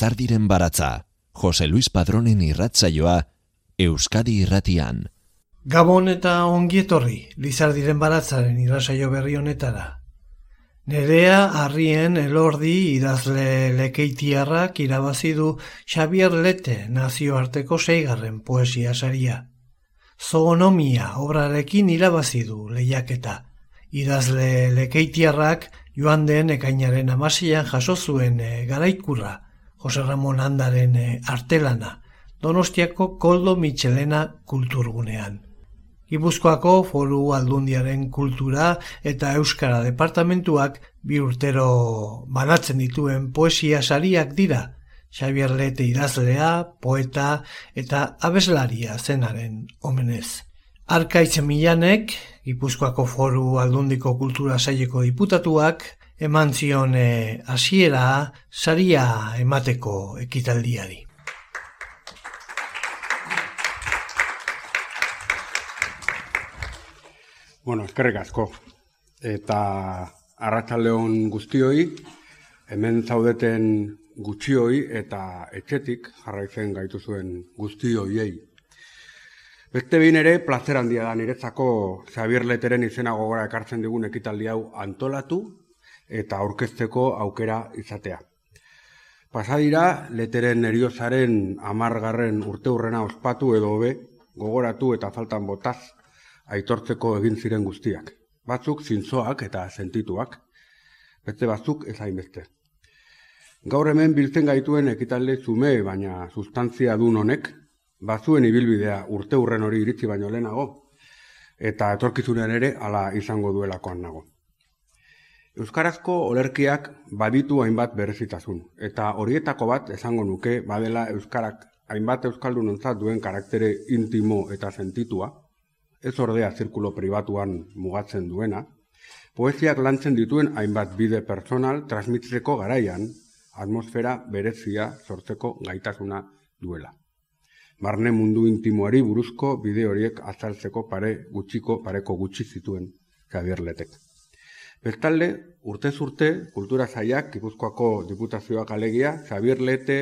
Lizardiren baratza, Jose Luis Padronen irratzaioa, Euskadi irratian. Gabon eta ongietorri, Lizardiren baratzaren irratzaio berri honetara. Nerea harrien elordi idazle lekeitiarrak irabazi du Xavier Lete nazioarteko seigarren poesia saria. Zoonomia obrarekin irabazi du lehiaketa. Idazle lekeitiarrak joan den ekainaren amasian jaso zuen e, garaikurra, Jose Ramon Andaren eh, artelana, Donostiako Koldo Michelena kulturgunean. Gipuzkoako foru aldundiaren kultura eta euskara departamentuak bi urtero banatzen dituen poesia sariak dira, Xavier Lete idazlea, poeta eta abeslaria zenaren omenez. Arkaitz Milanek, Gipuzkoako foru aldundiko kultura saileko diputatuak, eman zion eh, hasiera saria emateko ekitaldiari. Bueno, eskerrik asko. Eta arratsaldeon guztioi, hemen zaudeten gutxioi eta etxetik jarraitzen gaitu zuen guztioiei. Beste bin ere, plazer handia da niretzako Xavier Leteren izena gogora ekartzen digun ekitaldi hau antolatu eta aurkezteko aukera izatea. Pasadira, leteren eriozaren amargarren urte hurrena ospatu edo hobe, gogoratu eta faltan botaz, aitortzeko egin ziren guztiak. Batzuk zintzoak eta sentituak, beste batzuk ez hainbeste. Gaur hemen biltzen gaituen ekitalde zume, baina sustantzia dun honek, batzuen ibilbidea urte hurren hori iritzi baino lehenago, eta etorkizunean ere hala izango duelakoan nago. Euskarazko olerkiak baditu hainbat berezitasun, eta horietako bat esango nuke badela Euskarak hainbat Euskaldun duen karaktere intimo eta sentitua, ez ordea zirkulo pribatuan mugatzen duena, poesiak lantzen dituen hainbat bide personal transmitzeko garaian, atmosfera berezia sortzeko gaitasuna duela. Barne mundu intimoari buruzko bide horiek azaltzeko pare gutxiko pareko gutxi zituen Xavier Letek. Bestalde, urte urte kultura zaiak, Gipuzkoako diputazioak alegia, Xavier Lete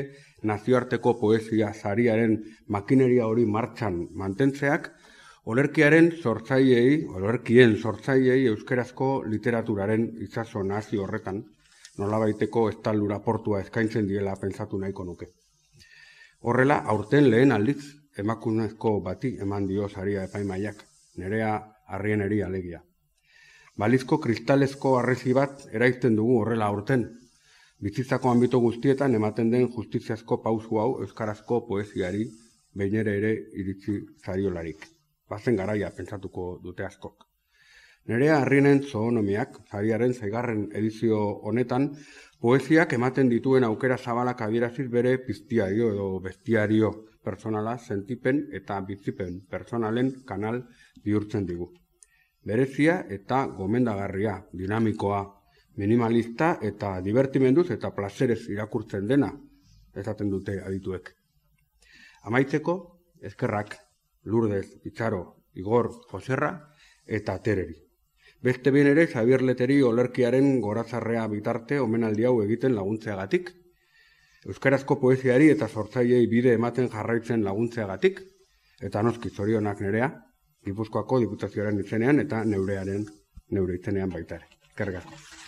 nazioarteko poesia zariaren makineria hori martxan mantentzeak, olerkiaren sortzaiei, olerkien sortzaiei euskerazko literaturaren itsaso nazi horretan, nolabaiteko estaldura portua eskaintzen diela pentsatu nahiko nuke. Horrela, aurten lehen aldiz, emakunezko bati eman dio saria epaimaiak, nerea harrien eri alegia balizko kristalezko arrezi bat eraizten dugu horrela aurten. Bizitzako ambito guztietan ematen den justiziazko pausu hau euskarazko poesiari beinere ere iritsi zariolarik. Bazen garaia pentsatuko dute askok. Nerea harrienen zoonomiak, zariaren zaigarren edizio honetan, poesiak ematen dituen aukera zabalak adieraziz bere piztiario edo bestiario personala sentipen eta bizipen personalen kanal bihurtzen digu berezia eta gomendagarria, dinamikoa, minimalista eta divertimenduz eta plazerez irakurtzen dena, esaten dute adituek. Amaitzeko, eskerrak, lurdez, itxaro, igor, joserra eta tereri. Beste bien ere, Xavier Leteri olerkiaren gorazarrea bitarte omenaldi hau egiten laguntzeagatik, Euskarazko poesiari eta sortzaiei bide ematen jarraitzen laguntzeagatik, eta noski zorionak nerea, Gipuzkoako diputazioaren izenean eta neurearen neure izenean baita ere. Kergazko.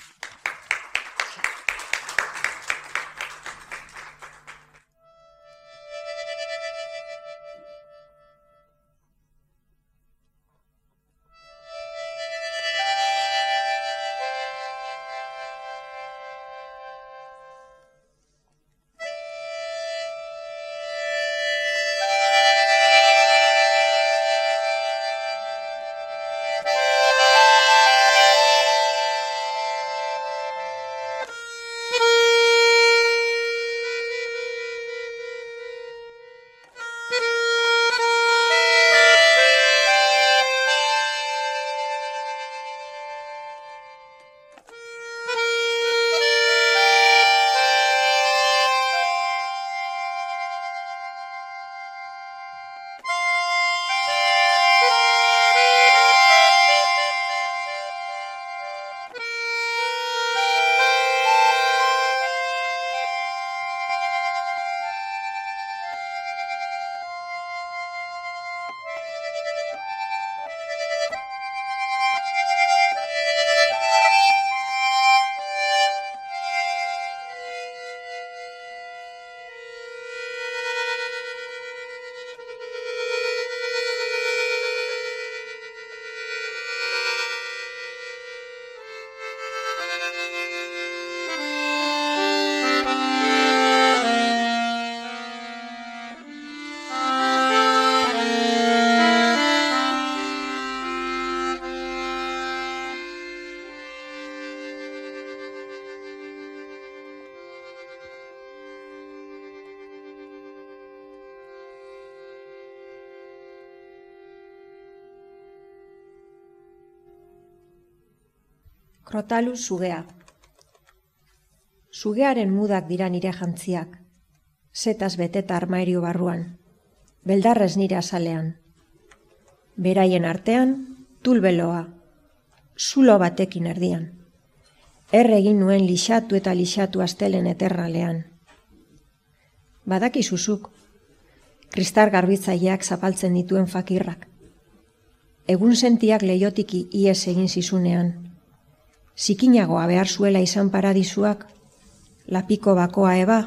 Krotalu sugea. Sugearen mudak dira nire jantziak. Zetaz beteta armairio barruan. Beldarrez nire azalean. Beraien artean, tulbeloa. Zulo batekin erdian. Erre egin nuen lixatu eta lixatu astelen eterralean. Badaki zuzuk. Kristar garbitzaileak zapaltzen dituen fakirrak. Egun sentiak leiotiki ies egin zizunean zikinagoa behar zuela izan paradisuak, lapiko bakoa eba,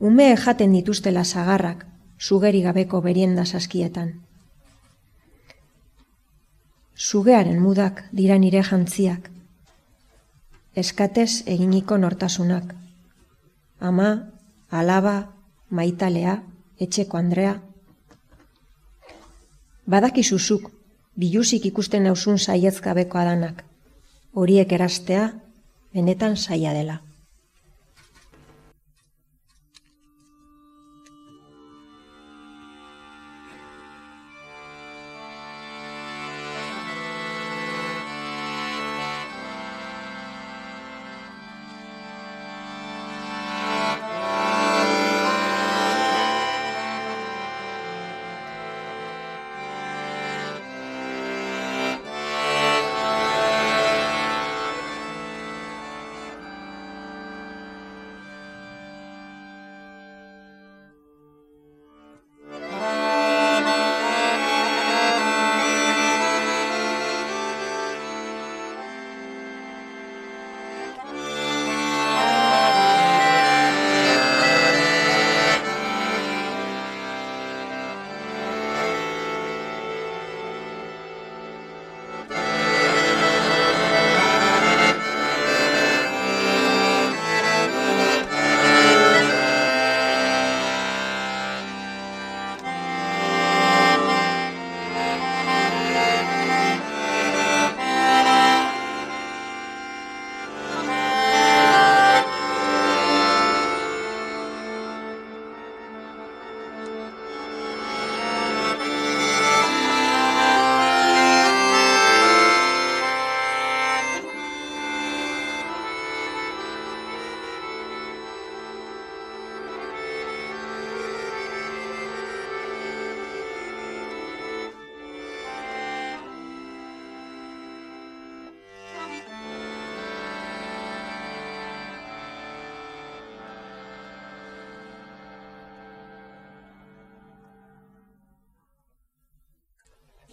ume jaten dituztela zagarrak, sugeri gabeko berienda saskietan. Sugearen mudak dira nire jantziak, eskatez eginiko nortasunak, ama, alaba, maitalea, etxeko Andrea. Badakizuzuk, biluzik ikusten nauzun saietzkabeko adanak horiek erastea benetan saia dela.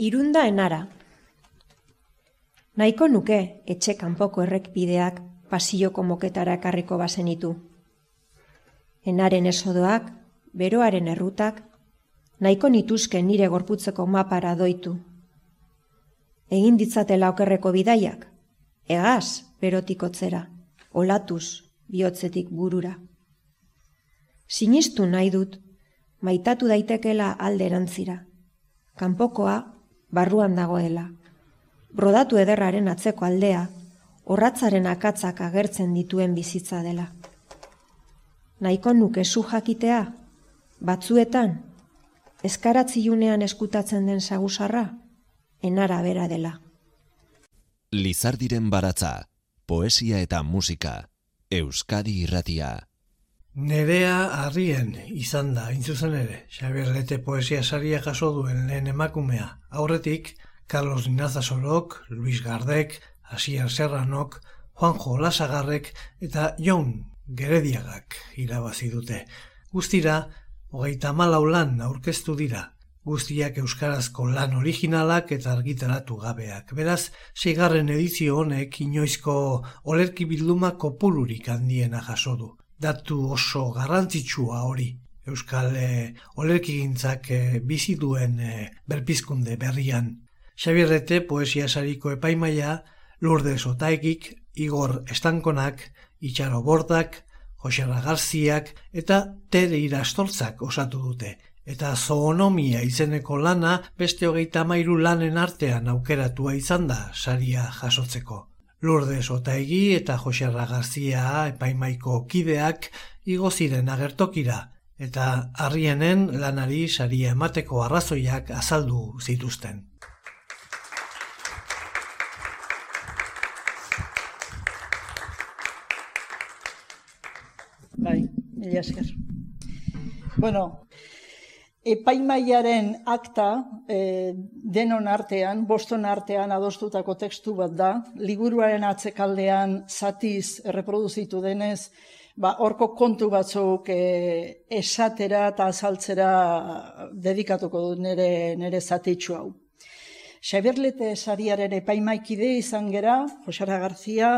Irunda enara. Naiko nuke etxe kanpoko errekpideak pasioko moketara ekarriko bazenitu. Enaren esodoak, beroaren errutak, nahiko nituzke nire gorputzeko mapara doitu. Egin ditzatela okerreko bidaiak, egaz berotikotzera, olatuz bihotzetik burura. Sinistu nahi dut, maitatu daitekela alderantzira. Kanpokoa barruan dagoela. Brodatu ederraren atzeko aldea, horratzaren akatzak agertzen dituen bizitza dela. Naiko nuke zu jakitea, batzuetan, eskaratziunean eskutatzen den sagusarra, enara bera dela. Lizardiren baratza, poesia eta musika, Euskadi irratia. Nerea harrien izan da, intzuzen ere, Xabier Lete poesia saria jaso duen lehen emakumea. Aurretik, Carlos Ninazasorok, Luis Gardek, Asier Serranok, Juanjo Lasagarrek eta Jon Gerediagak irabazi dute. Guztira, hogeita malau lan aurkeztu dira, guztiak euskarazko lan originalak eta argitaratu gabeak. Beraz, seigarren edizio honek inoizko olerki bilduma kopulurik handiena jaso du datu oso garrantzitsua hori. Euskal e, olerkigintzak e, bizi duen e, berpizkunde berrian. Xabierrete poesia sariko epaimaia, Lourdes Otaegik, Igor Estankonak, Itxaro Bordak, Josera Garziak eta Tere Irastortzak osatu dute. Eta zoonomia izeneko lana beste hogeita mairu lanen artean aukeratua izan da saria jasotzeko. Lourdes Otaegi eta Joserra Garzia epaimaiko kideak igo ziren agertokira eta harrienen lanari saria emateko arrazoiak azaldu zituzten. Bai, mila esker. Bueno, epaimaiaren akta e, denon artean, boston artean adostutako tekstu bat da, liburuaren atzekaldean zatiz erreproduzitu denez, ba, orko kontu batzuk e, esatera eta azaltzera dedikatuko du nire, nire zatitxu hau. Xabierlete sariaren epaimaikide izan gera, Josara Garzia,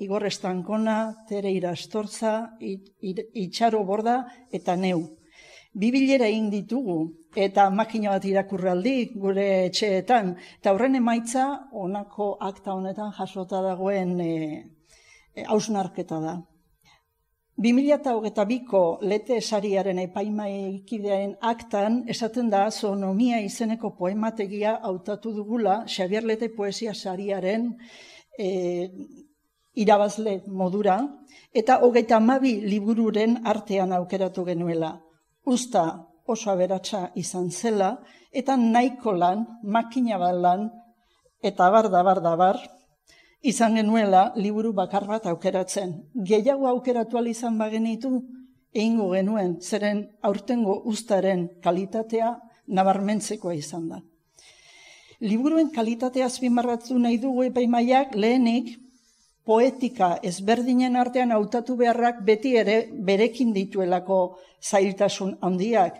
Igor Estankona, Tere Irastorza, Itxaro Borda eta Neu. Bibilera egin ditugu eta makina bat irakurraldi gure etxeetan. Eta horren emaitza, honako akta honetan jasota dagoen e, e, hausnarketa da. 2008ko lete esariaren epaimaikidearen aktan esaten da zoonomia izeneko poemategia hautatu dugula Xavier Lete poesia sariaren e, irabazle modura eta hogeita amabi libururen artean aukeratu genuela. Usta oso aberatsa izan zela eta nahiko lan, makina bat lan eta bar da bar da bar, izan genuela liburu bakar bat aukeratzen. Gehiago aukeratu izan bagenitu, egingo genuen, zeren aurtengo ustaren kalitatea nabarmentzekoa izan da. Liburuen kalitatea azpimarratzu nahi dugu epaimaiak lehenik poetika ezberdinen artean hautatu beharrak beti ere berekin dituelako zailtasun handiak,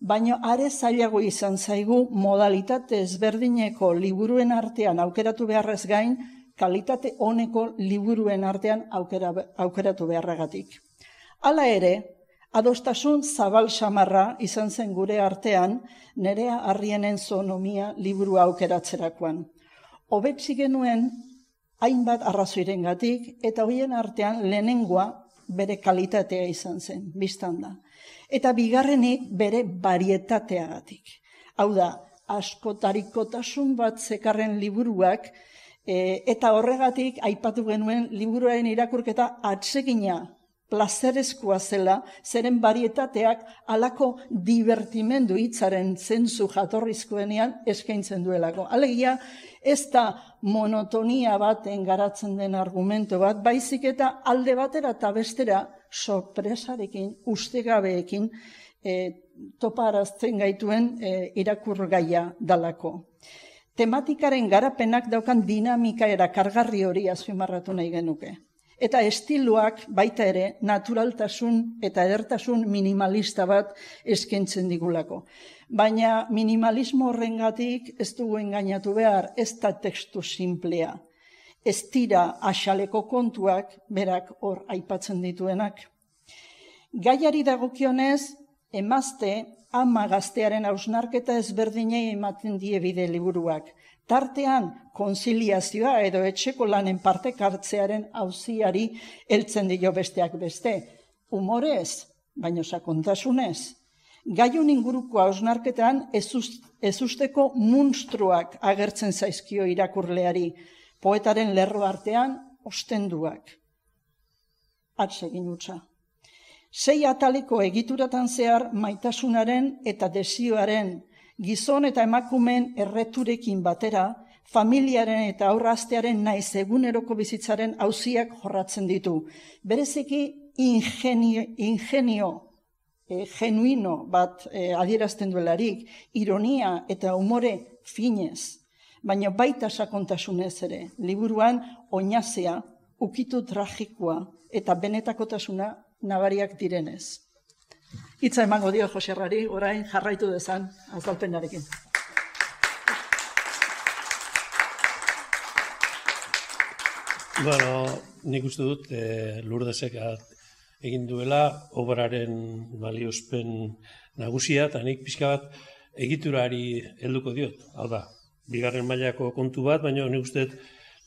baina are zailago izan zaigu modalitate ezberdineko liburuen artean aukeratu beharrez gain, kalitate honeko liburuen artean aukera, aukeratu beharragatik. Hala ere, adostasun zabal samarra izan zen gure artean nerea harrienen zonomia liburu aukeratzerakoan. Hobetzi genuen hainbat arrazoiren gatik, eta hoien artean lehenengoa bere kalitatea izan zen, biztan da. Eta bigarrenik bere barietateagatik. Hau da, askotarikotasun bat zekarren liburuak, E, eta horregatik aipatu genuen liburuaren irakurketa atsegina plazerezkoa zela, zeren barietateak alako divertimendu hitzaren zentzu jatorrizkoenean eskaintzen duelako. Alegia, ez da monotonia baten garatzen den argumento bat, baizik eta alde batera eta bestera sorpresarekin, ustegabeekin, e, toparazten gaituen e, irakurgaia dalako tematikaren garapenak daukan dinamika erakargarri hori azpimarratu nahi genuke. Eta estiloak baita ere naturaltasun eta edertasun minimalista bat eskentzen digulako. Baina minimalismo horrengatik ez dugu engainatu behar, ez da tekstu simplea. Ez tira asaleko kontuak berak hor aipatzen dituenak. Gaiari dagokionez, emazte ama gaztearen hausnarketa ezberdinei ematen die bide liburuak. Tartean, konziliazioa edo etxeko lanen parte kartzearen auziari heltzen dio besteak beste. Humorez, baino sakontasunez. Gaiun inguruko hausnarketan ezusteko munstruak agertzen zaizkio irakurleari, poetaren lerro artean ostenduak. Atsegin utza. Sei ataleko egituratan zehar maitasunaren eta desioaren, gizon eta emakumen erreturekin batera, familiaren eta aurraztearen naiz eguneroko bizitzaren hauziak jorratzen ditu. Bereziki ingenio, ingenio e, genuino bat e, adierazten duelarik, ironia eta umore finez, baina baita sakontasunez ere, liburuan oinazea, ukitu tragikoa eta benetakotasuna nabariak direnez. Itza emango dio Joserrari, orain jarraitu dezan azalpenarekin. Bueno, nik uste dut e, lurdezek egin duela obraren baliozpen nagusia, eta nik pixka bat egiturari helduko diot. Hau da, bigarren mailako kontu bat, baina nik uste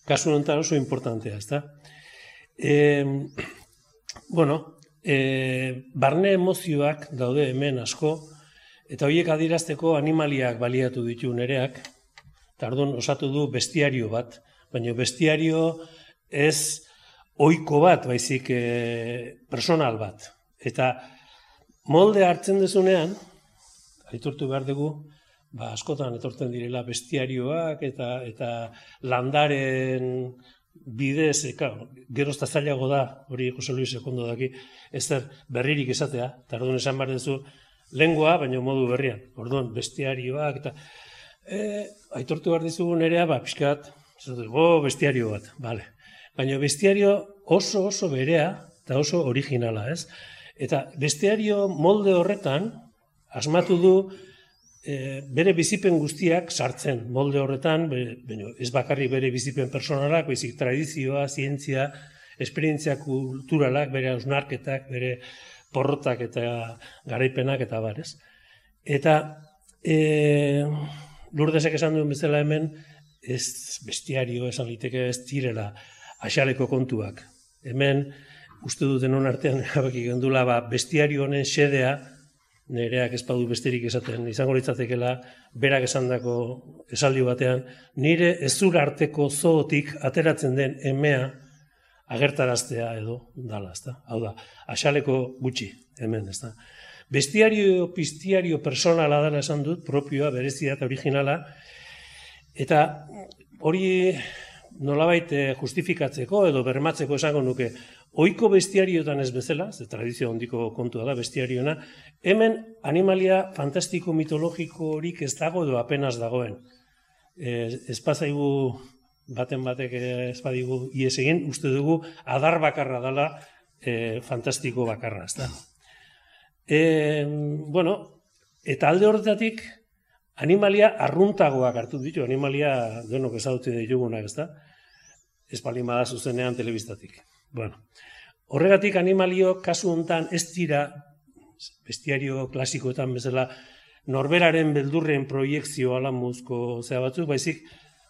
kasu honetan oso importantea, ezta? E, bueno, e, barne emozioak daude hemen asko, eta horiek adirazteko animaliak baliatu ditu nereak, eta osatu du bestiario bat, baina bestiario ez oiko bat, baizik e, personal bat. Eta molde hartzen dezunean, aitortu behar dugu, ba, askotan etortzen direla bestiarioak eta eta landaren bidez, e, claro, gerozta zailago da, hori Jose Luis Sekondo daki, ez zer berririk esatea, eta orduan esan behar duzu, lengua, baina modu berrian. Orduan, bestiarioak, eta e, aitortu behar dizugu nerea, ba, pixkat, go, bestiario bat, bale. Baina bestiario oso oso berea, eta oso originala, ez? Eta bestiario molde horretan, asmatu du, e, bere bizipen guztiak sartzen molde horretan, baina ez bakarrik bere bizipen personalak, baizik tradizioa, zientzia, esperientzia kulturalak, bere ausnarketak, bere porrotak eta garaipenak eta bar, ez? Eta e, lurdezek esan duen bezala hemen, ez bestiario esan liteke ez direla axaleko kontuak. Hemen, uste duten hon artean, gendula, ba, bestiario honen xedea, nereak ez badu besterik esaten, izango litzatekela, berak esandako esaldi batean, nire ezur arteko zootik ateratzen den emea agertaraztea edo dala, ezta? Hau da, asaleko gutxi, hemen, ezta? Bestiario, pistiario personala dara esan dut, propioa, berezia eta originala, eta hori nolabait eh, justifikatzeko edo bermatzeko esango nuke, Oiko bestiariotan ez bezala, ze tradizio hondiko kontua da bestiariona, hemen animalia fantastiko mitologiko horik ez dago edo apenas dagoen. E, ez pasaigu baten batek ez badigu ies egin, uste dugu adar bakarra dela e, fantastiko bakarra, ez da. E, bueno, eta alde horretatik animalia arruntagoak hartu ditu, animalia denok ezagutzen ditugunak, ez da. Bada zuzenean telebistatik. Bueno, horregatik animalio kasu hontan ez dira bestiario klasikoetan bezala norberaren beldurren proiektzio alamuzko zea batzuk, baizik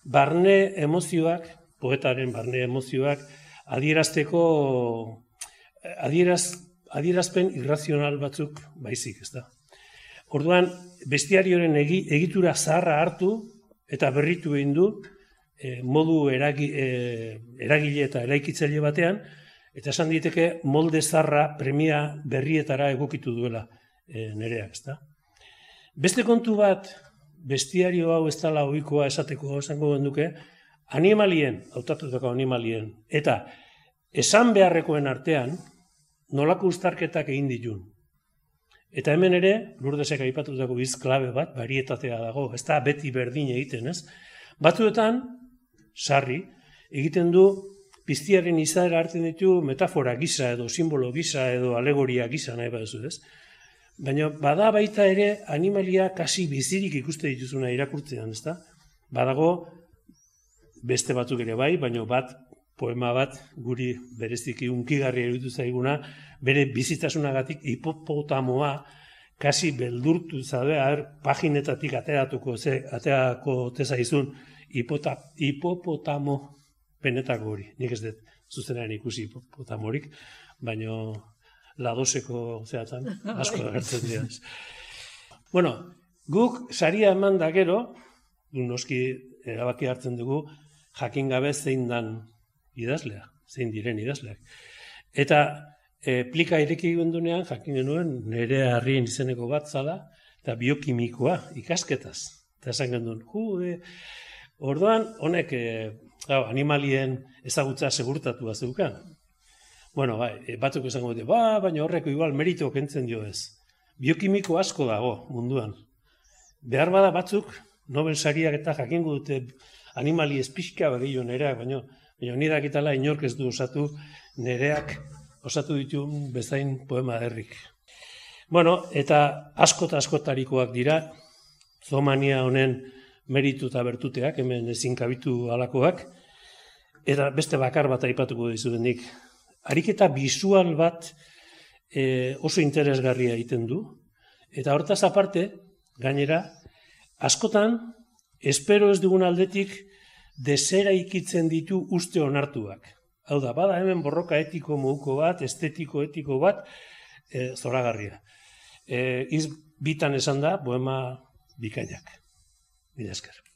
barne emozioak, poetaren barne emozioak adierazteko adieraz, adierazpen irrazional batzuk baizik, ez da. Orduan, bestiarioren egitura zaharra hartu eta berritu egin du, e, modu eragi, e, eragile eta eraikitzaile batean, eta esan diteke molde zarra premia berrietara egokitu duela e, nereak, ezta? Beste kontu bat, bestiario hau ez dala oikoa esateko esango duke, animalien, hautatutako animalien, eta esan beharrekoen artean, nolako ustarketak egin ditun. Eta hemen ere, lurdesek aipatutako biz klabe bat, barietatea dago, ez da beti berdin egiten, ez? Batzuetan, sarri, egiten du piztiaren izaera hartzen ditu metafora gisa edo simbolo gisa edo alegoria gisa nahi baduzu, ez? Baina bada baita ere animalia kasi bizirik ikuste dituzuna irakurtzean, ezta? Badago beste batzuk ere bai, baina bat poema bat guri bereziki unkigarri eruditu zaiguna, bere bizitasunagatik hipopotamoa kasi beldurtu zabe, paginetatik ateratuko ze aterako tezaizun hipota, hipopotamo benetako hori. Nik ez dut zuzenean ikusi hipopotamorik, baino ladoseko zehatzen asko agertzen dira. bueno, guk saria eman da gero, noski erabaki hartzen dugu, jakin gabe zein dan idazlea, zein diren idazleak. Eta e, plika ireki dunean, jakin genuen, nire harrien izeneko bat zala, eta biokimikoa, ikasketaz. Eta esan genuen, jude, Orduan, honek e, animalien ezagutza segurtatu zeukan. Bueno, bai, eh, batzuk esango dute, ba, baina horreko igual merito kentzen dio ez. Biokimiko asko dago munduan. Behar bada batzuk, Nobel sariak eta jakingo dute animali espizka bagio nereak, baina, baina nire dakitala inork ez du osatu nereak osatu ditu bezain poema herrik. Bueno, eta asko eta askotarikoak dira, zomania honen meritu eta bertuteak, hemen ezin kabitu alakoak, eta beste bakar bat aipatuko dizudenik. Ariketa bisual bat e, oso interesgarria egiten du, eta hortaz aparte, gainera, askotan, espero ez dugun aldetik, desera ikitzen ditu uste onartuak. Hau da, bada hemen borroka etiko moduko bat, estetiko etiko bat, e, zoragarria. E, iz bitan esan da, boema bikainak. Mila esker.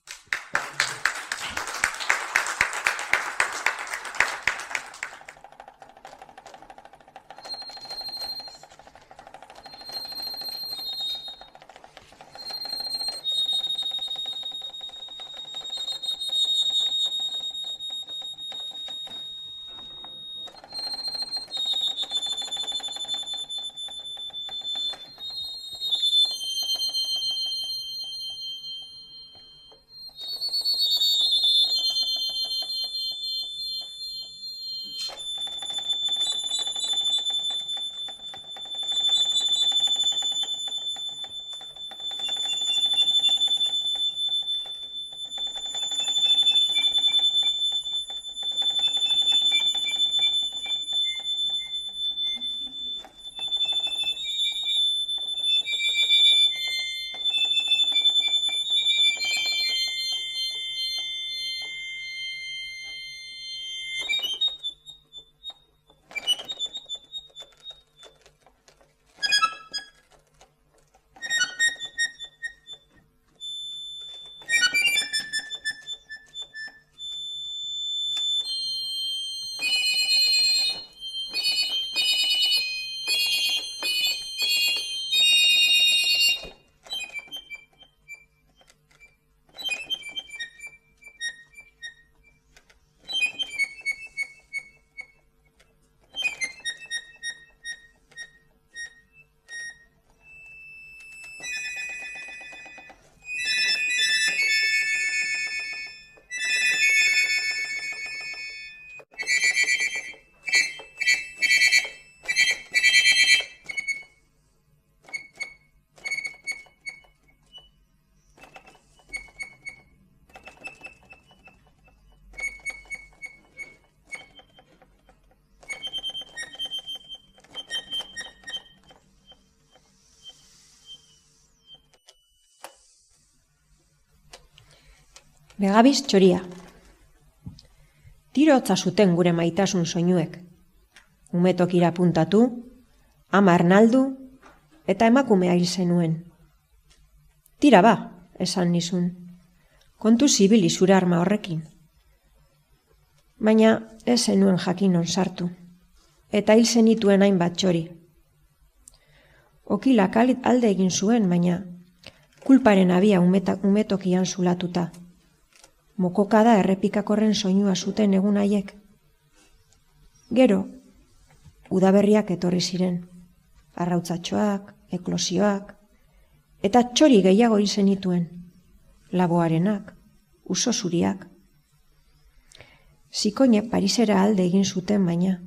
Begabiz txoria. Tiro hotza zuten gure maitasun soinuek. Umetokira puntatu, ama arnaldu, eta emakumea hil zenuen. Tira ba, esan nizun. Kontu zibili zure arma horrekin. Baina ez zenuen jakin sartu. Eta hil zenituen hainbat txori. Okilak alde egin zuen, baina kulparen abia umetokian zulatuta. Mokokada errepikakorren soinua zuten egun haiek. Gero, udaberriak etorri ziren, arrautzatxoak, eklosioak, eta txori gehiago hil zenituen, laboarenak, uso zuriak. Zikoinek Parisera alde egin zuten baina,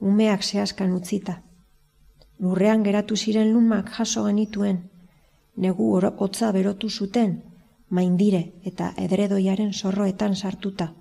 umeak zehazkan utzita. Lurrean geratu ziren lumak jaso genituen, negu hotza berotu zuten, maindire eta edredoiaren zorroetan sartuta.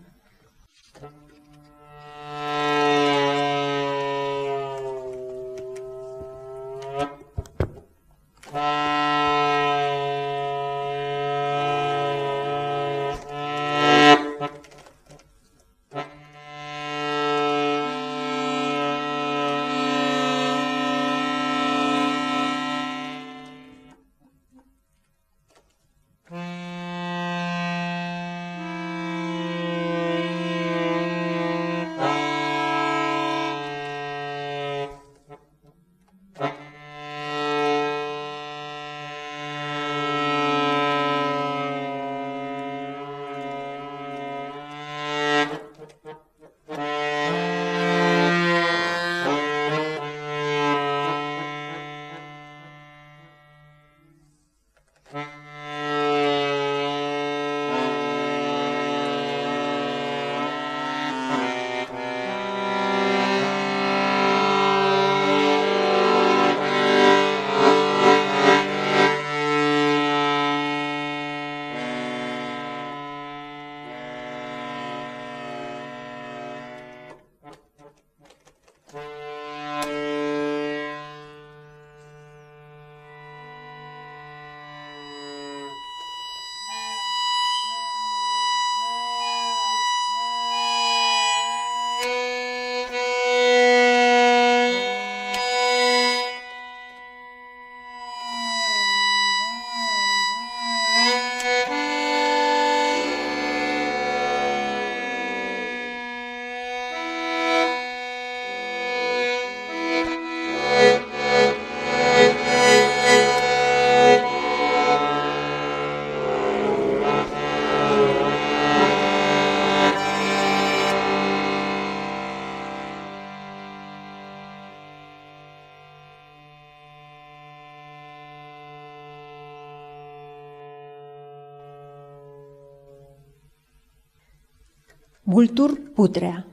Bultur putrea.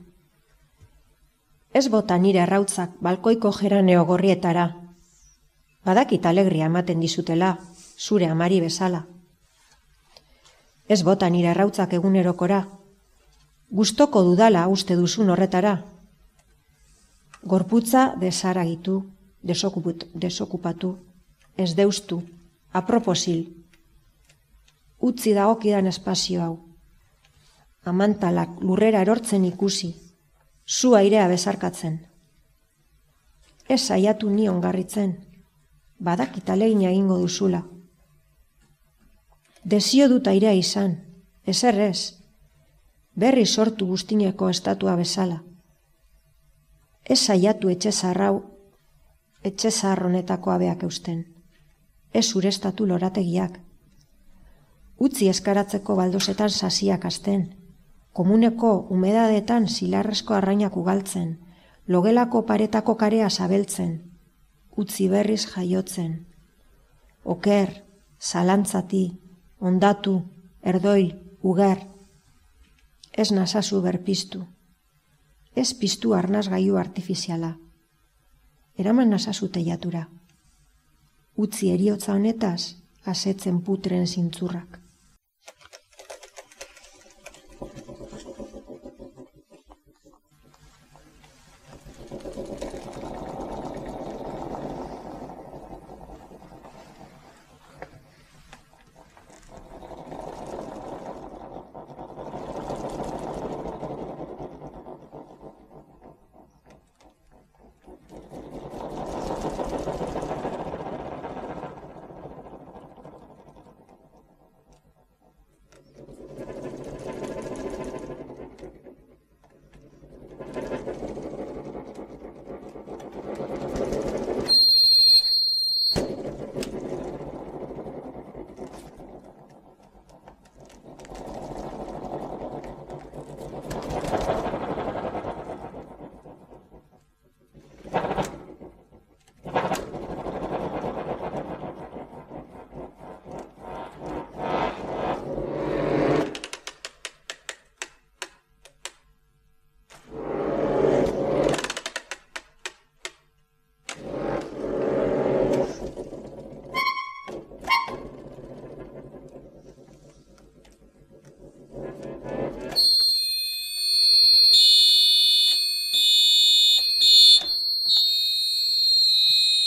Ez bota nire arrautzak balkoiko geraneo gorrietara. Badakit alegria ematen dizutela, zure amari bezala. Ez bota nire arrautzak egunerokora. Gustoko dudala uste duzun horretara. Gorputza desaragitu, desokupatu, ez deustu, aproposil. Utzi da okidan espazio hau amantalak lurrera erortzen ikusi, zu airea bezarkatzen. Ez saiatu ni ongarritzen, badakit alegina egingo duzula. Desio dut airea izan, ezer ez, berri sortu guztineko estatua bezala. Ez saiatu etxe zarrau, etxe zarronetako abeak eusten. Ez urestatu lorategiak. Utzi eskaratzeko baldosetan sasiak asten komuneko umedadetan zilarrezko arrainak ugaltzen, logelako paretako karea zabeltzen, utzi berriz jaiotzen. Oker, zalantzati, ondatu, erdoi, uger, ez nasazu berpiztu, ez piztu arnaz gaiu artifiziala, eraman nasazu teiatura, utzi eriotza honetaz, asetzen putren zintzurrak.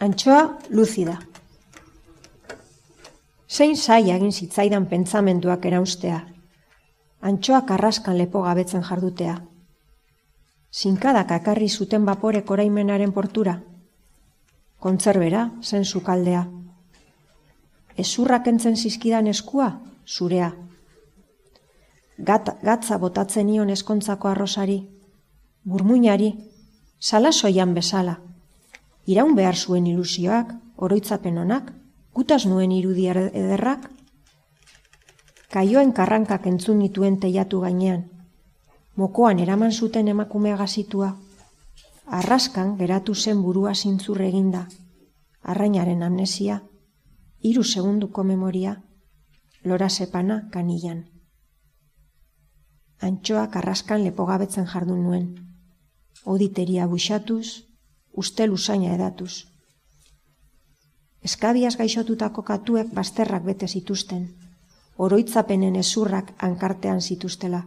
Antxoa luzida. Zein zai egin zitzaidan pentsamenduak eraustea. Antxoa karraskan lepo gabetzen jardutea. Zinkadak akarri zuten baporek oraimenaren portura. Kontzerbera, zen sukaldea. Ezurrak entzen zizkidan eskua, zurea. Gat, gatza botatzen nion eskontzako arrosari. Burmuinari, salasoian bezala iraun behar zuen ilusioak, oroitzapen honak, gutaz nuen irudi ederrak, kaioen karrankak entzun nituen teiatu gainean, mokoan eraman zuten emakumea gazitua, arraskan geratu zen burua zintzur eginda, arrainaren amnesia, hiru segunduko memoria, lora sepana kanilan. Antxoak arraskan lepogabetzen jardun nuen, oditeria buixatuz, uste lusaina edatuz. Eskabiaz gaixotutako katuek bazterrak bete zituzten, oroitzapenen ezurrak ankartean zituztela.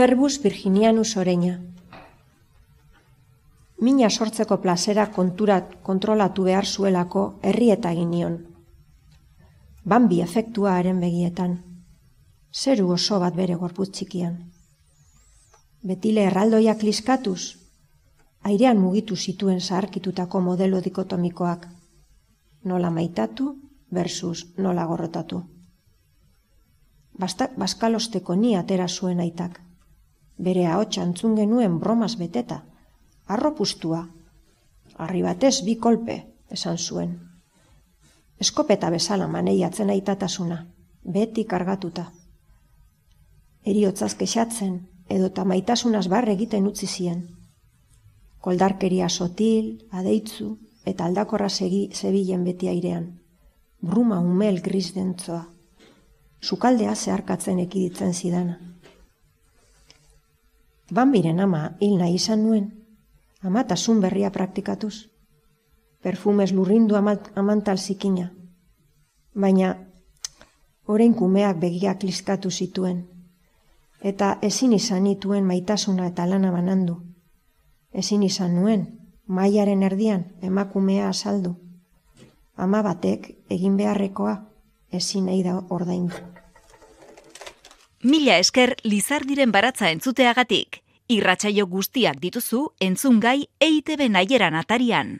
Cerbus virginianus oreña. Mina sortzeko plazera konturat kontrolatu behar zuelako herrieta egin nion. Bambi efektua haren begietan. Zeru oso bat bere gorputz txikian. Betile erraldoiak liskatuz, airean mugitu zituen zaharkitutako modelo dikotomikoak. Nola maitatu versus nola gorrotatu. Baskalosteko ni atera zuen aitak bere ahotsa antzun genuen bromas beteta, arropustua, harri batez bi kolpe, esan zuen. Eskopeta bezala maneiatzen aitatasuna, beti kargatuta. eriotzaz kexatzen, edo ta maitasunaz barre egiten utzi zien. Koldarkeria sotil, adeitzu, eta aldakorra segi zebilen beti airean. Bruma umel gris dentzoa. Sukaldea zeharkatzen ekiditzen zidana. Banbiren ama hil nahi izan nuen, amatasun berria praktikatuz. Perfumez lurrindu amantal zikina. Baina, orain kumeak begiak liskatu zituen, eta ezin izan nituen maitasuna eta lana banandu. Ezin izan nuen, mailaren erdian emakumea azaldu. Ama batek egin beharrekoa ezin nahi da ordaindu. Mila esker Lizardiren baratza entzuteagatik. Irratsaio guztiak dituzu entzungai EITB naieran atarian.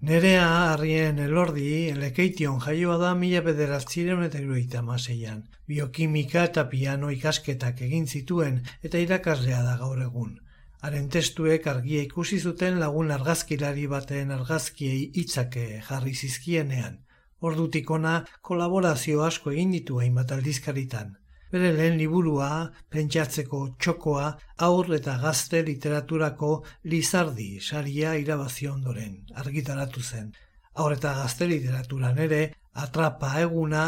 Nerea harrien elordi elekeition jaioa da mila bederatzireun eta iruita maseian. Biokimika eta piano ikasketak egin zituen eta irakaslea da gaur egun. Haren testuek argia ikusi zuten lagun argazkilari baten argazkiei hitzake jarri zizkienean. Ordutik ona kolaborazio asko egin ditu hainbat aldizkaritan. Bere lehen liburua, pentsatzeko txokoa, aur eta gazte literaturako lizardi saria irabazi ondoren, argitaratu zen. Aur eta gazte literaturan ere, atrapa eguna,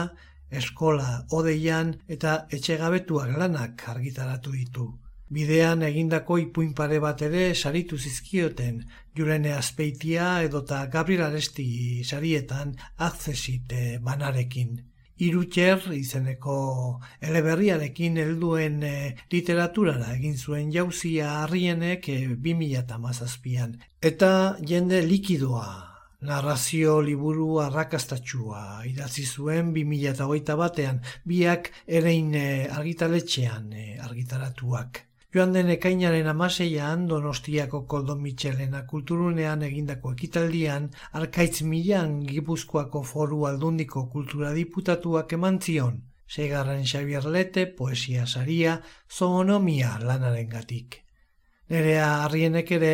eskola odeian eta etxegabetuak lanak argitaratu ditu. Bidean egindako ipuin pare bat ere saritu zizkioten, jurene azpeitia edota Gabriel Aresti sarietan akzesite banarekin. Irutxer izeneko eleberriarekin helduen e, literaturara egin zuen jauzia harrienek e, 2008an. Eta jende likidoa, narrazio liburu arrakastatxua idatzi zuen 2008 batean, biak erein e, argitaletxean e, argitaratuak. Joan den ekainaren amaseian Donostiako Koldo Michelena kulturunean egindako ekitaldian Arkaitz Milan Gipuzkoako foru aldundiko kultura diputatuak eman zion. Segarren Xavier Lete poesia saria zoonomia lanaren gatik. Nerea harrienek ere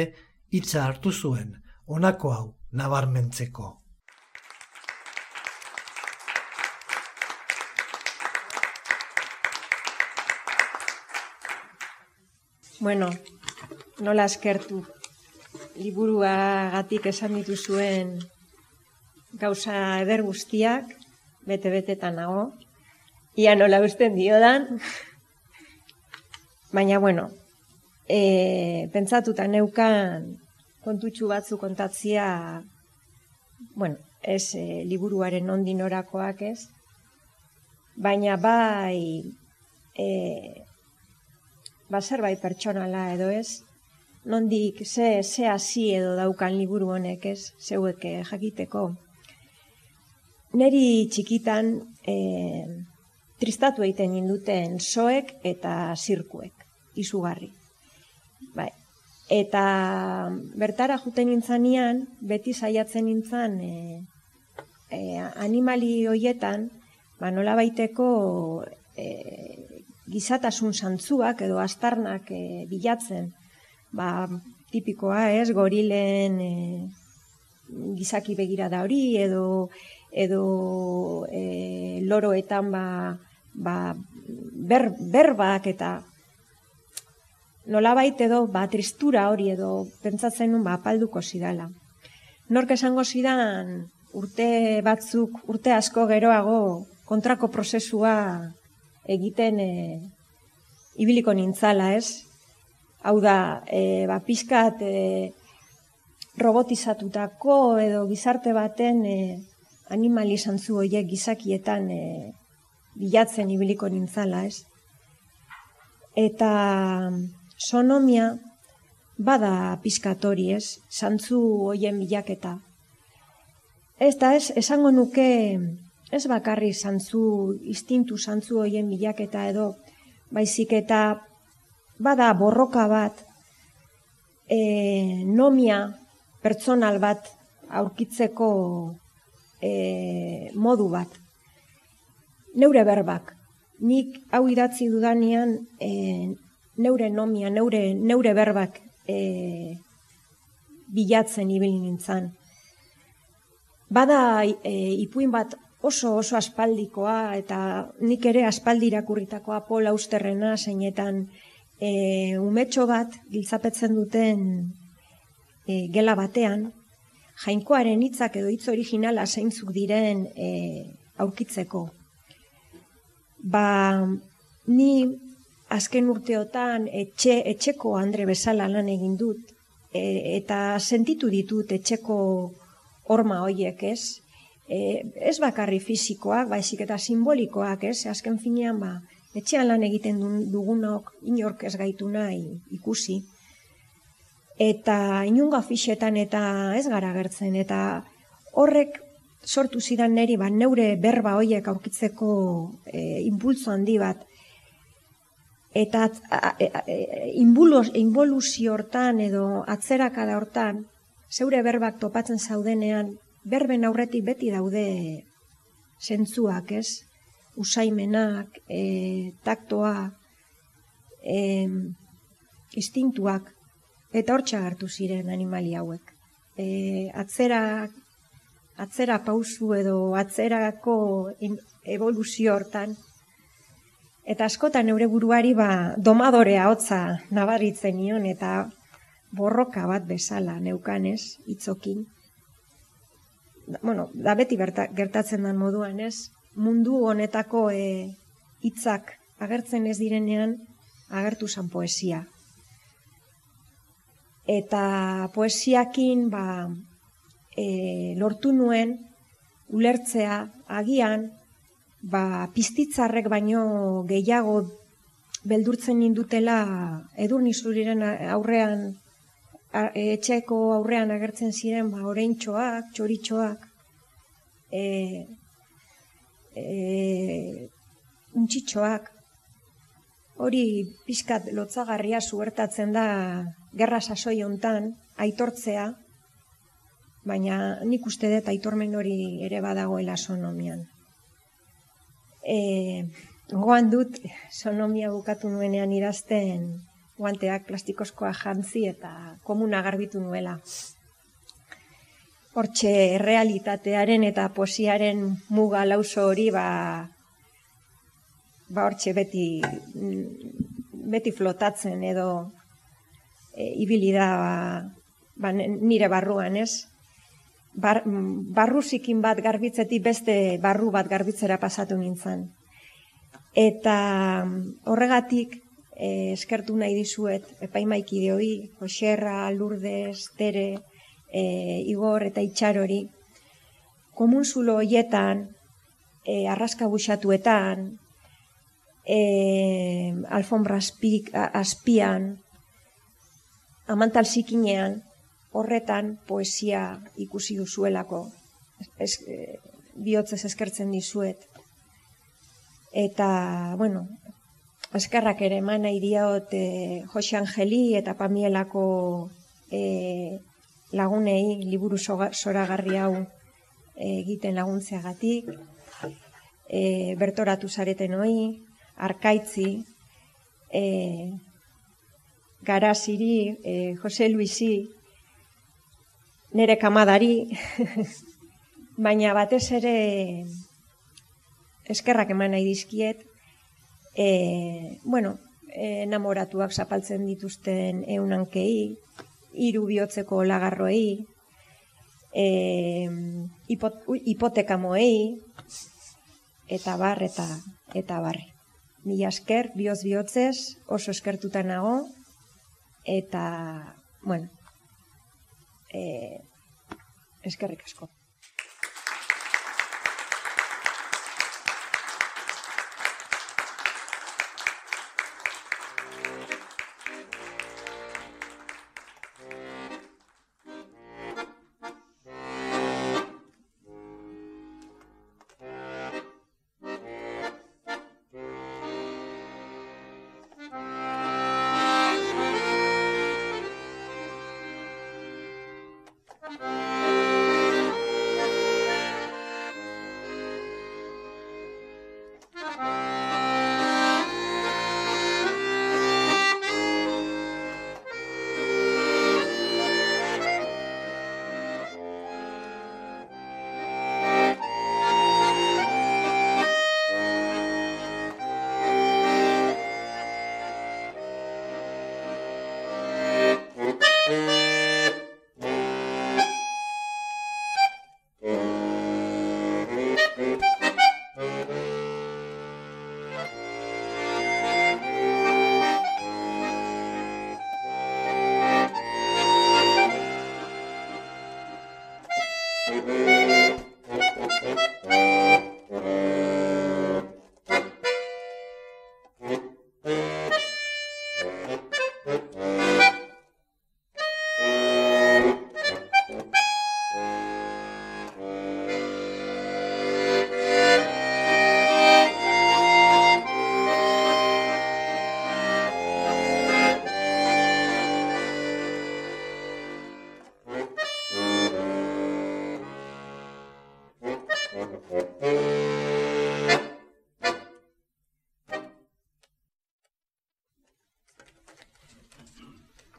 hitza hartu zuen, honako hau nabarmentzeko. Bueno, nola eskertu. Liburua gatik esan dituzuen gauza eder guztiak, bete-betetan nago. Ia nola usten diodan. Baina, bueno, e, pentsatuta neukan kontutxu batzu kontatzia, bueno, ez e, liburuaren ondinorakoak ez, baina bai e, ba zerbait pertsonala edo ez, nondik ze, ze hasi edo daukan liburu honek ez, zeuek eh, jakiteko. Neri txikitan e, tristatu egiten induten soek eta zirkuek, izugarri. Bai. Eta bertara juten nintzanean, beti saiatzen nintzan e, e, animali hoietan, ba nola baiteko e, gizatasun santzuak edo astarnak e, bilatzen. Ba, tipikoa ez, gorilen e, gizaki begira da hori edo edo e, loroetan ba, ba, ber, berbak eta nolabait edo ba, tristura hori edo pentsatzen nun ba, apalduko zidala. Nork esango zidan urte batzuk, urte asko geroago kontrako prozesua egiten e, ibiliko nintzala, ez? Hau da, e, ba, pizkat e, robotizatutako edo gizarte baten e, animali zantzu horiek gizakietan e, bilatzen ibiliko nintzala, ez? Eta sonomia bada pizkatori, ez? Zantzu hoien bilaketa. Ez da, ez, esango nuke ez bakarri zantzu, istintu zantzu hoien bilaketa edo, baizik eta bada borroka bat, e, nomia pertsonal bat aurkitzeko e, modu bat. Neure berbak, nik hau idatzi dudanean e, neure nomia, neure, neure berbak e, bilatzen ibili nintzen. Bada e, ipuin bat oso oso aspaldikoa eta nik ere aspaldi irakurritakoa Paul Austerrena zeinetan e, umetxo bat giltzapetzen duten e, gela batean jainkoaren hitzak edo hitz originala zeintzuk diren e, aurkitzeko. Ba, ni azken urteotan etxe, etxeko Andre bezala lan egin dut e, eta sentitu ditut etxeko horma hoiek, ez? E, ez bakarri fisikoak, baizik eta simbolikoak, ez? Azken finean, ba, etxean lan egiten dugunok inork ez gaitu nahi ikusi. Eta inunga fixetan eta ez gara gertzen, eta horrek sortu zidan neri, ba, neure berba hoiek aurkitzeko e, impulso handi bat, eta e, involuzio hortan edo atzerakada hortan, zeure berbak topatzen zaudenean, berben aurretik beti daude zentzuak, ez? Usaimenak, e, taktoa, e, instintuak, eta hor txagartu ziren animali hauek. E, atzera, atzera pausu edo atzerako evoluzio hortan, eta askotan neure buruari ba, domadorea hotza nabaritzen nion, eta borroka bat bezala neukanez, itzokin. Bueno, da beti gertatzen den moduan, ez? Mundu honetako e, hitzak agertzen ez direnean, agertu zan poesia. Eta poesiakin, ba, e, lortu nuen, ulertzea, agian, ba, piztitzarrek baino gehiago beldurtzen nindutela edur nizuriren aurrean etxeko aurrean agertzen ziren ba oraintxoak, txoritxoak, e, e, untxitxoak, hori pizkat lotzagarria zuertatzen da gerra sasoi hontan aitortzea, baina nik uste dut aitormen hori ere badagoela sonomian. E, goan dut sonomia bukatu nuenean idazten guanteak plastikozkoa jantzi eta komuna garbitu nuela. Hortxe realitatearen eta posiaren muga lauso hori ba, ba hortxe beti, beti flotatzen edo e, ibili da ba, nire barruan ez. Bar, barruzikin bat garbitzetik beste barru bat garbitzera pasatu nintzen. Eta horregatik eh, eskertu nahi dizuet epaimaikide Joserra, Lourdes, Tere, eh, Igor eta Itxarori, komun zulo hoietan, eh, arraska busatuetan, eh, alfombra aspik, aspian, amantal zikinean, horretan poesia ikusi duzuelako, es, eh, bihotzez eskertzen dizuet. Eta, bueno, eskerrak ere eman nahi diot e, Jose Angeli eta Pamielako e, lagunei liburu zoragarri hau egiten laguntzeagatik, e, bertoratu zareten hoi, arkaitzi, e, garaziri, e, Jose Luisi, nere kamadari, baina batez ere eskerrak eman nahi dizkiet, e, bueno, enamoratuak zapaltzen dituzten eunankei, hiru bihotzeko lagarroei, e, hipot, hipotekamoei, eta bar, eta, eta barri. Mila esker, bihotz bihotzez, oso eskertuta nago, eta, bueno, e, eskerrik asko.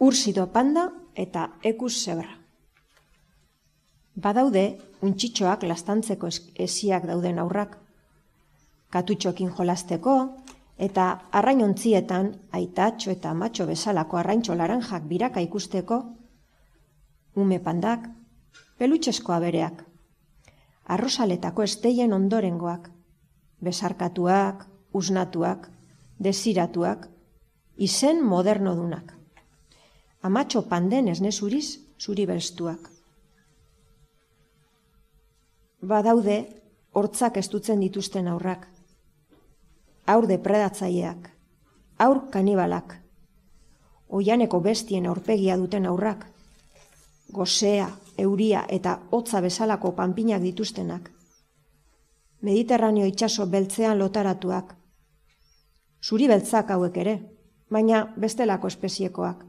Ursido panda eta ekus zebra. Badaude, untxitxoak lastantzeko esiak dauden aurrak. Katutxokin jolasteko, eta arrainontzietan aitatxo eta matxo bezalako arraintxo laranjak biraka ikusteko, ume pandak, pelutxesko abereak, arrosaletako esteien ondorengoak, besarkatuak, usnatuak, desiratuak, izen moderno dunak. Amatxo panden esne zuriz, zuri belstuak. Badaude, hortzak estutzen dituzten aurrak. Aur depredatzaileak, aur kanibalak, oianeko bestien aurpegia duten aurrak, gozea, euria eta hotza bezalako panpinak dituztenak. Mediterraneo itsaso beltzean lotaratuak. Zuri beltzak hauek ere, baina bestelako espeziekoak.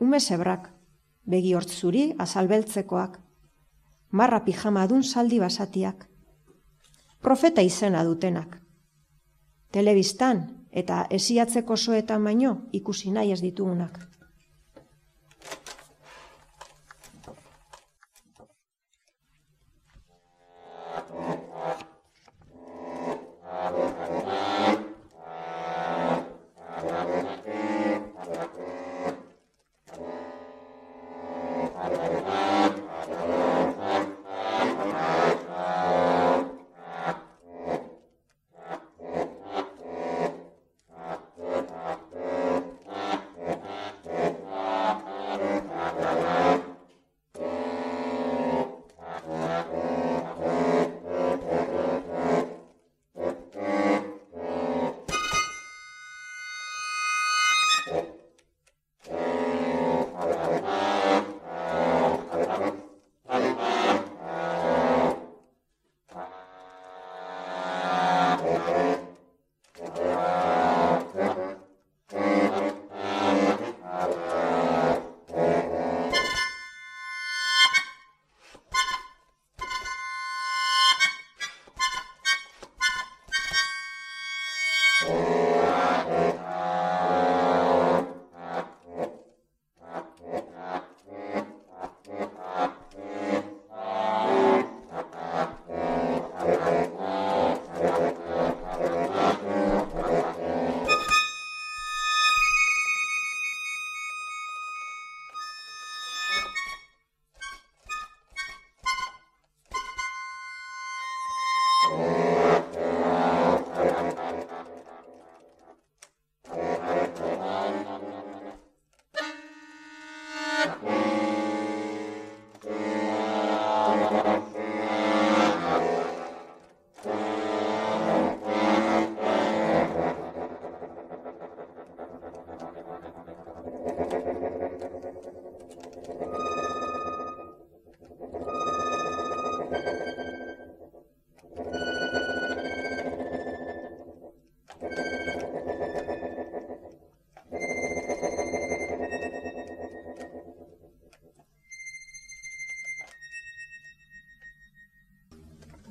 Ume zebrak, begi hortz zuri azalbeltzekoak, marra pijama dun saldi basatiak, profeta izena dutenak. Telebistan eta esiatzeko soetan baino ikusi nahi ez ditugunak.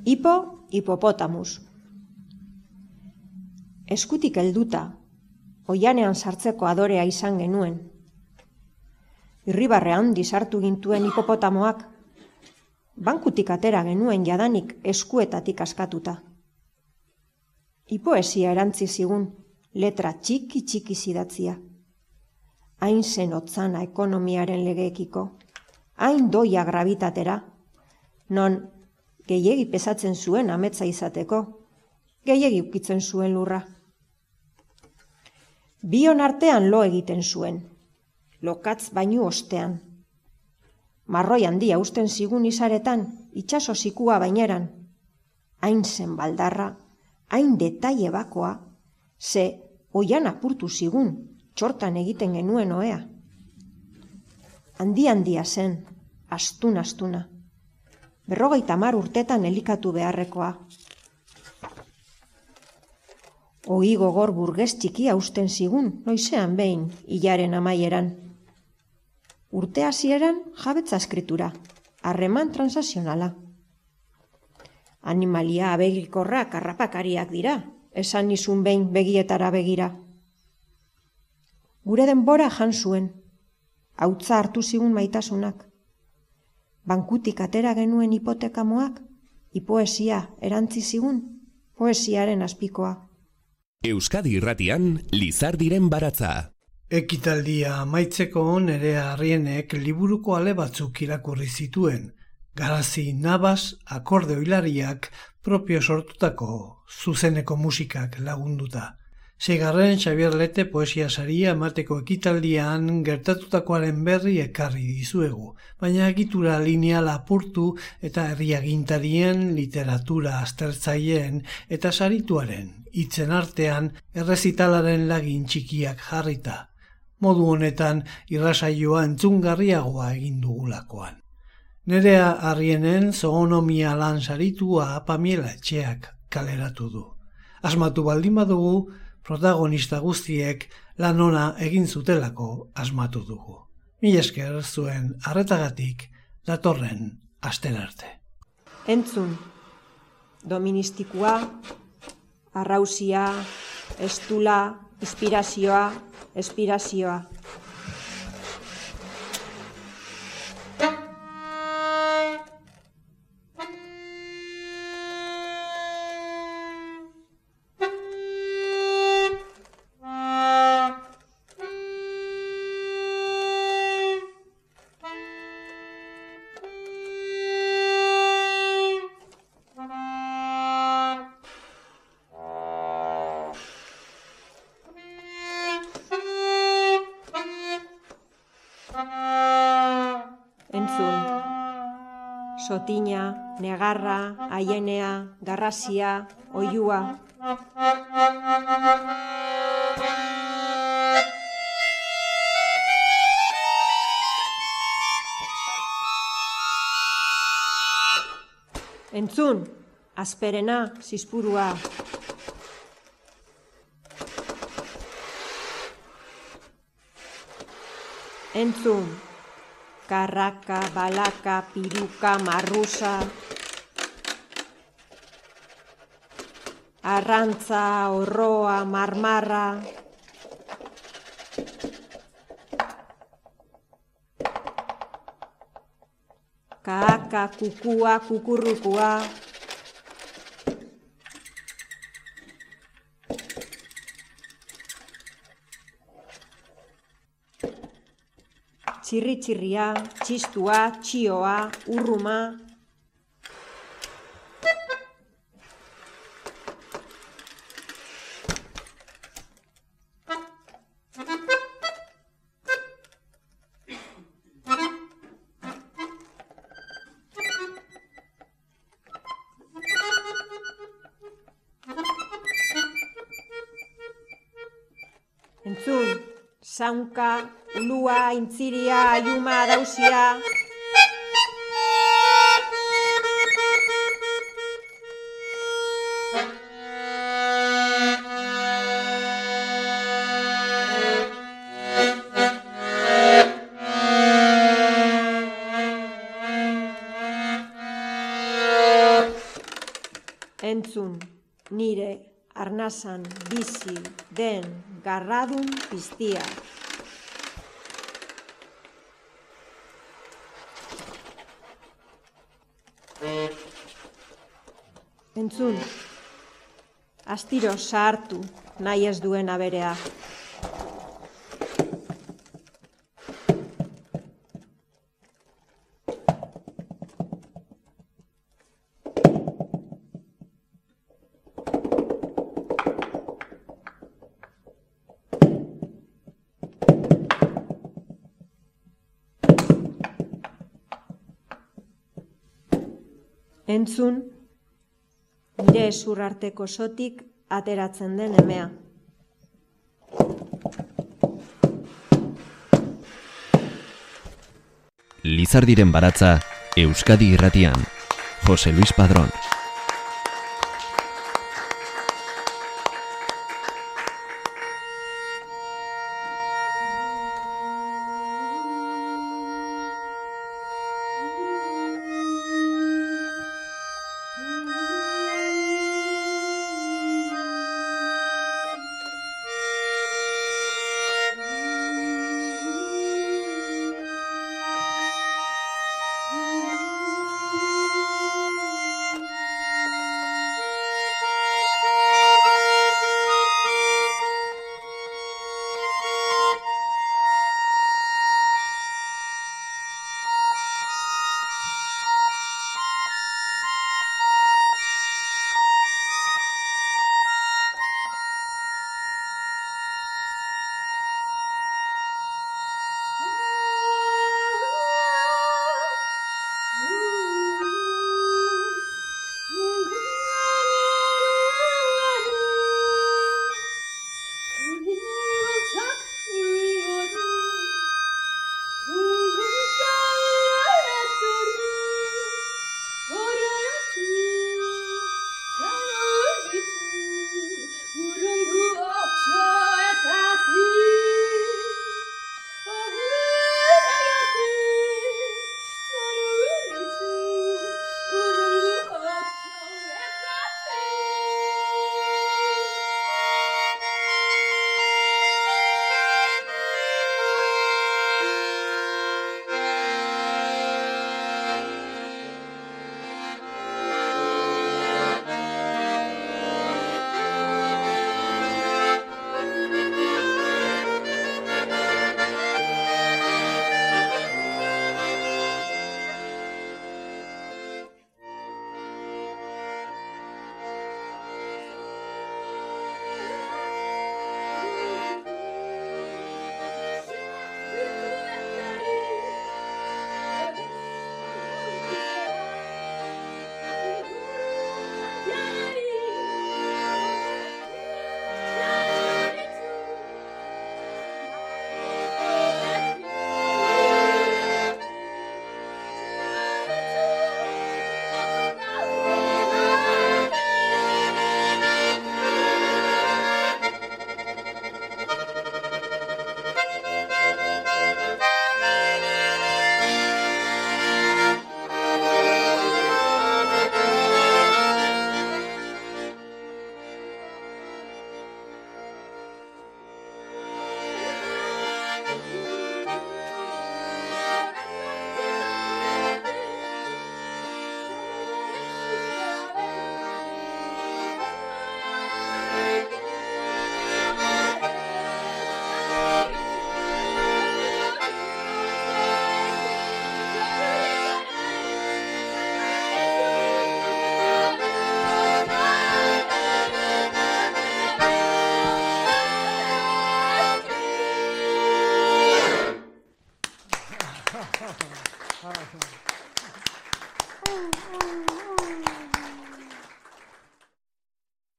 Hipo hipopotamus. Eskutik helduta, oianean sartzeko adorea izan genuen. Irribarrean disartu gintuen hipopotamoak, bankutik atera genuen jadanik eskuetatik askatuta. Hipoesia erantzi zigun, letra txiki txiki zidatzia. Hain zen otzana ekonomiaren legeekiko, hain doia gravitatera, non gehiegi pesatzen zuen ametza izateko, gehiegi ukitzen zuen lurra. Bion artean lo egiten zuen, lokatz bainu ostean. Marroi handia usten zigun izaretan, itxaso zikua baineran. Hain zen baldarra, hain detaile bakoa, ze oian apurtu zigun, txortan egiten genuen oea. Handi handia zen, astuna astuna berrogeita mar urtetan elikatu beharrekoa. Ogi gogor burgez txikia usten zigun, noizean behin, hilaren amaieran. Urte hasieran jabetza eskritura, harreman transazionala. Animalia abegikorrak arrapakariak dira, esan nizun behin begietara begira. Gure denbora jan zuen, hautza hartu zigun maitasunak. Bankutik atera genuen hipotekamoak, hipoesia erantzi zigun, poesiaren azpikoa. Euskadi irratian, Lizardiren baratza. Ekitaldia amaitzeko nere harrienek liburuko ale batzuk irakurri zituen, garazi nabaz akorde hilariak propio sortutako zuzeneko musikak lagunduta. Segarren Xavier Lete poesia saria emateko ekitaldian gertatutakoaren berri ekarri dizuegu, baina egitura lineala apurtu eta herriagintarien literatura aztertzaileen eta sarituaren hitzen artean errezitalaren lagin txikiak jarrita. Modu honetan irrasaioa entzungarriagoa egin dugulakoan. Nerea harrienen zoonomia lan saritua pamiela etxeak kaleratu du. Asmatu baldin badugu, protagonista guztiek lan ona egin zutelako asmatu dugu. Mi esker zuen arretagatik datorren asterarte. Entzun, doministikua, arrausia, estula, inspirazioa, espirazioa. Negarra, aienea, garrasia, oiua. Entzun, asperena, zizpurua. Entzun, karraka, balaka, piruka, marrusa, arrantza, horroa, marmarra, kaaka, kukua, kukurrukua, txirri-txirria, txistua, txioa, urruma. Zaunka, ulua, intziria, aiuma, dausia. Entzun, nire arnazan bizi den garradun piztia. Entzun, astiro sartu nahi ez duen aberea. Entzun, nire esur arteko sotik ateratzen den emea. Lizardiren baratza, Euskadi irratian. Jose Luis Padrón.